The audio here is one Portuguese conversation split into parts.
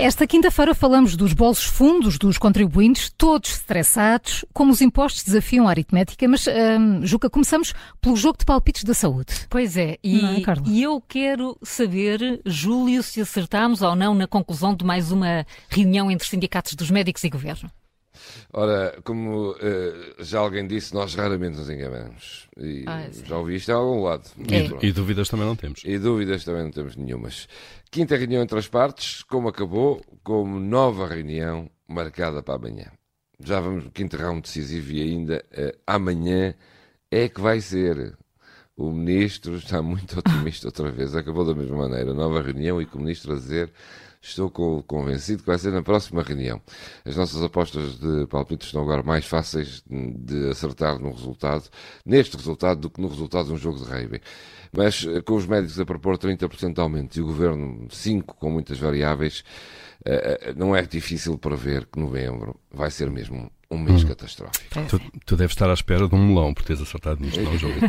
Esta quinta-feira falamos dos bolsos fundos dos contribuintes, todos estressados, como os impostos desafiam a aritmética, mas, hum, Juca, começamos pelo jogo de palpites da saúde. Pois é, e, é, e eu quero saber, Júlio, se acertámos ou não na conclusão de mais uma reunião entre sindicatos dos médicos e governo. Ora, como eh, já alguém disse, nós raramente nos enganamos. E Ah, sim. já ouvi isto em algum lado. É. Pronto. E dúvidas também não temos. E dúvidas também não temos nenhumas. Quinta reunião entre as partes, como acabou, como nova reunião marcada para amanhã. Já vamos no quinto round decisivo e ainda eh, amanhã é que vai ser. O ministro está muito otimista outra vez. Acabou da mesma maneira. Nova reunião e com o ministro a dizer estou co- convencido que vai ser na próxima reunião. As nossas apostas de palpites estão agora mais fáceis de acertar no resultado, neste resultado, do que no resultado de um jogo de rugby. Mas eh, com os médicos a propor 30% de aumento e o governo 5% com muitas variáveis, eh, eh, não é difícil prever que novembro vai ser mesmo um mês catastrófico. Tu, tu deves estar à espera de um melão por teres acertado nisto, não, Júlio?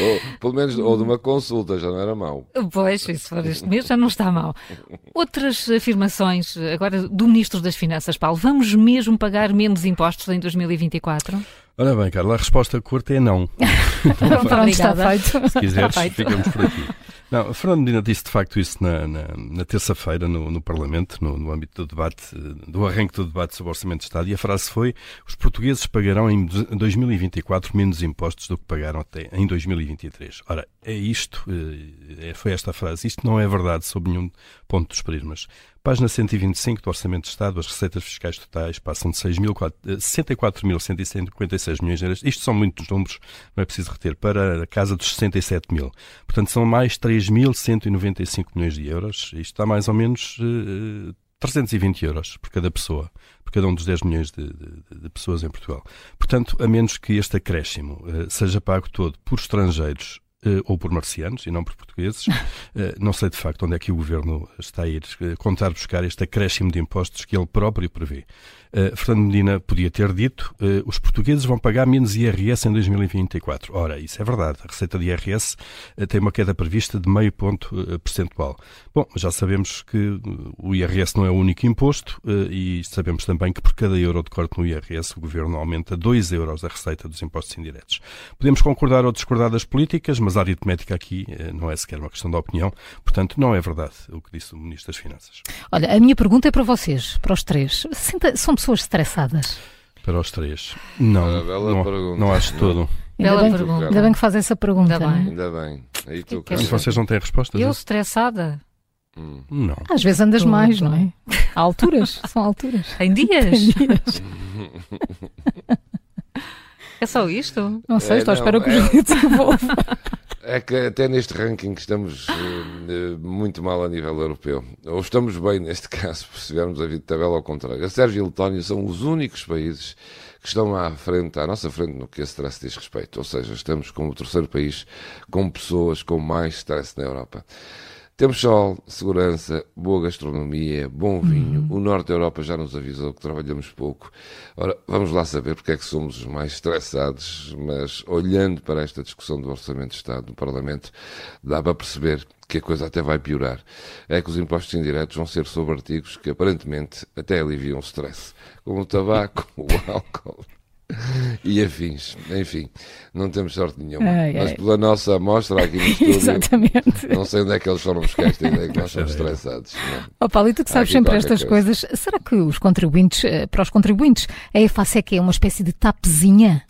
ou, pelo menos, ou de uma consulta, já não era mau. Pois, se for este mês já não está mal. Outras afirmações agora do Ministro das Finanças, Paulo. Vamos mesmo pagar menos impostos em 2024? Olha bem, Carla, a resposta curta é não. não Pronto, está feito. Se quiseres, feito. ficamos por aqui. Não, Fernando Medina disse de facto isso na, na, na terça-feira no, no, Parlamento, no, no, âmbito do debate, do arranque do debate sobre o Orçamento de Estado, e a frase foi: os portugueses pagarão em 2024 menos impostos do que pagaram até em 2023. Ora, é isto, eh, é, foi esta frase. Isto não é verdade sob nenhum ponto dos prismas. Página 125 do Orçamento de Estado, as receitas fiscais totais passam de 64.156 66 milhões de euros. Isto são muitos números, não é preciso reter, para a casa dos 67 mil. Portanto, são mais 3.195 milhões de euros. Isto está mais ou menos eh, uh, 320 euros por cada pessoa, por cada um dos 10 milhões de, de, de pessoas em Portugal. Portanto, a menos que este acréscimo uh, seja pago todo por estrangeiros ou por marcianos e não por portugueses, eh, não sei de facto onde é que o Governo está a ir eh, contar buscar este acréscimo de impostos que ele próprio prevê. Eh, Fernando Medina podia ter dito eh, os portugueses vão pagar menos IRS em 2024. Ora, isso é verdade. A receita de IRS eh, tem uma queda prevista de meio ponto eh, percentual. Bom, já sabemos que eh, o IRS não é o único imposto eh, e sabemos também que por cada euro de corte no IRS o Governo aumenta 2 euros a receita dos impostos indiretos. Podemos concordar ou discordar das políticas, mas a aritmética aqui eh, não é sequer uma questão de opinião. Portanto, não é verdade o que disse o Ministro das Finanças. Olha, a minha pergunta é para vocês, para os três. São pessoas estressadas? Para os três. Não, Ah, bela não, pergunta. não acho todo. Ainda Bela bem, pergunta. ainda bem que faz essa pergunta. Ainda é? bem. Ainda bem. Aí tu, que é Mas Carla. vocês não têm respostas? Eu é? estressada? Hum. Não. Às vezes andas Tudo. mais, não é? Há alturas, são alturas. Em dias? Tem dias. É só isto? Não sei, É, estou à espera que o é- Júlio desenvolva. É que até neste ranking estamos eh, muito mal a nível europeu. Ou estamos bem neste caso, se tivermos a vida de tabela ao contrário. A Sérvia e a Letónia são os únicos países que estão à frente, à nossa frente no que esse stress diz respeito. Ou seja, estamos como o terceiro país com pessoas com mais stress na Europa. Temos sol, segurança, boa gastronomia, bom vinho. O Norte da Europa já nos avisou que trabalhamos pouco. Ora, vamos lá saber porque é que somos os mais estressados, mas olhando para esta discussão do Orçamento de Estado no Parlamento, dá para perceber que a coisa até vai piorar. É que os impostos indiretos vão ser sobre artigos que aparentemente até aliviam o stress, como o tabaco, o álcool e afins. Enfim, não temos sorte nenhuma. Ai, mas ai. pela nossa amostra aqui no estúdio, Exatamente. não sei onde é que eles foram buscar esta ideia que nós somos estressados. não é? Ó Paulo, e tu que sabes sempre estas coisa. coisas, será que os contribuintes, eh, para os contribuintes, a EFASEC é uma espécie de tapezinha?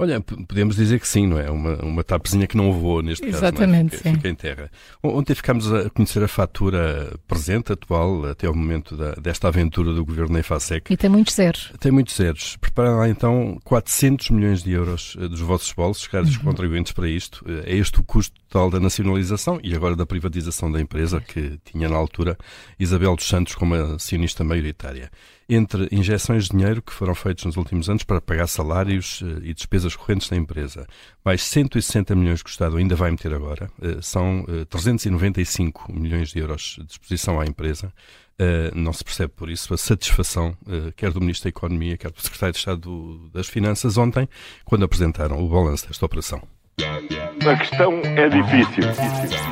Olha, podemos dizer que sim, não é? Uma, uma tapezinha que não voou neste caso. é? Exatamente, Fica, sim. fica em terra. Ontem ficámos a conhecer a fatura presente, atual, até ao momento da- desta aventura do governo na EFASEC. E tem muitos zeros. Tem muitos zeros. Preparem lá então 400 milhões de euros eh, dos vossos bolsos, caros Uhum. contribuintes, para isto. Eh, É este o custo total da nacionalização e agora da privatização da empresa, que tinha na altura Isabel dos Santos como acionista maioritária. Entre injeções de dinheiro que foram feitas nos últimos anos para pagar salários eh, e despesas despesas correntes da empresa, mais 160 milhões que o Estado ainda vai meter agora, uh, são uh, 395 milhões de euros de disposição à empresa. Uh, não se percebe por isso a satisfação, quer do Ministro da Economia, quer do Secretário de Estado do, das Finanças, ontem, quando apresentaram o balanço desta operação. A questão é difícil.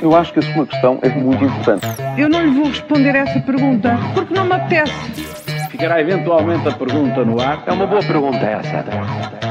Eu acho que a sua questão é muito importante. Eu não lhe vou responder essa pergunta porque não me apetece. Ficará eventualmente a pergunta no ar. É uma boa pergunta essa.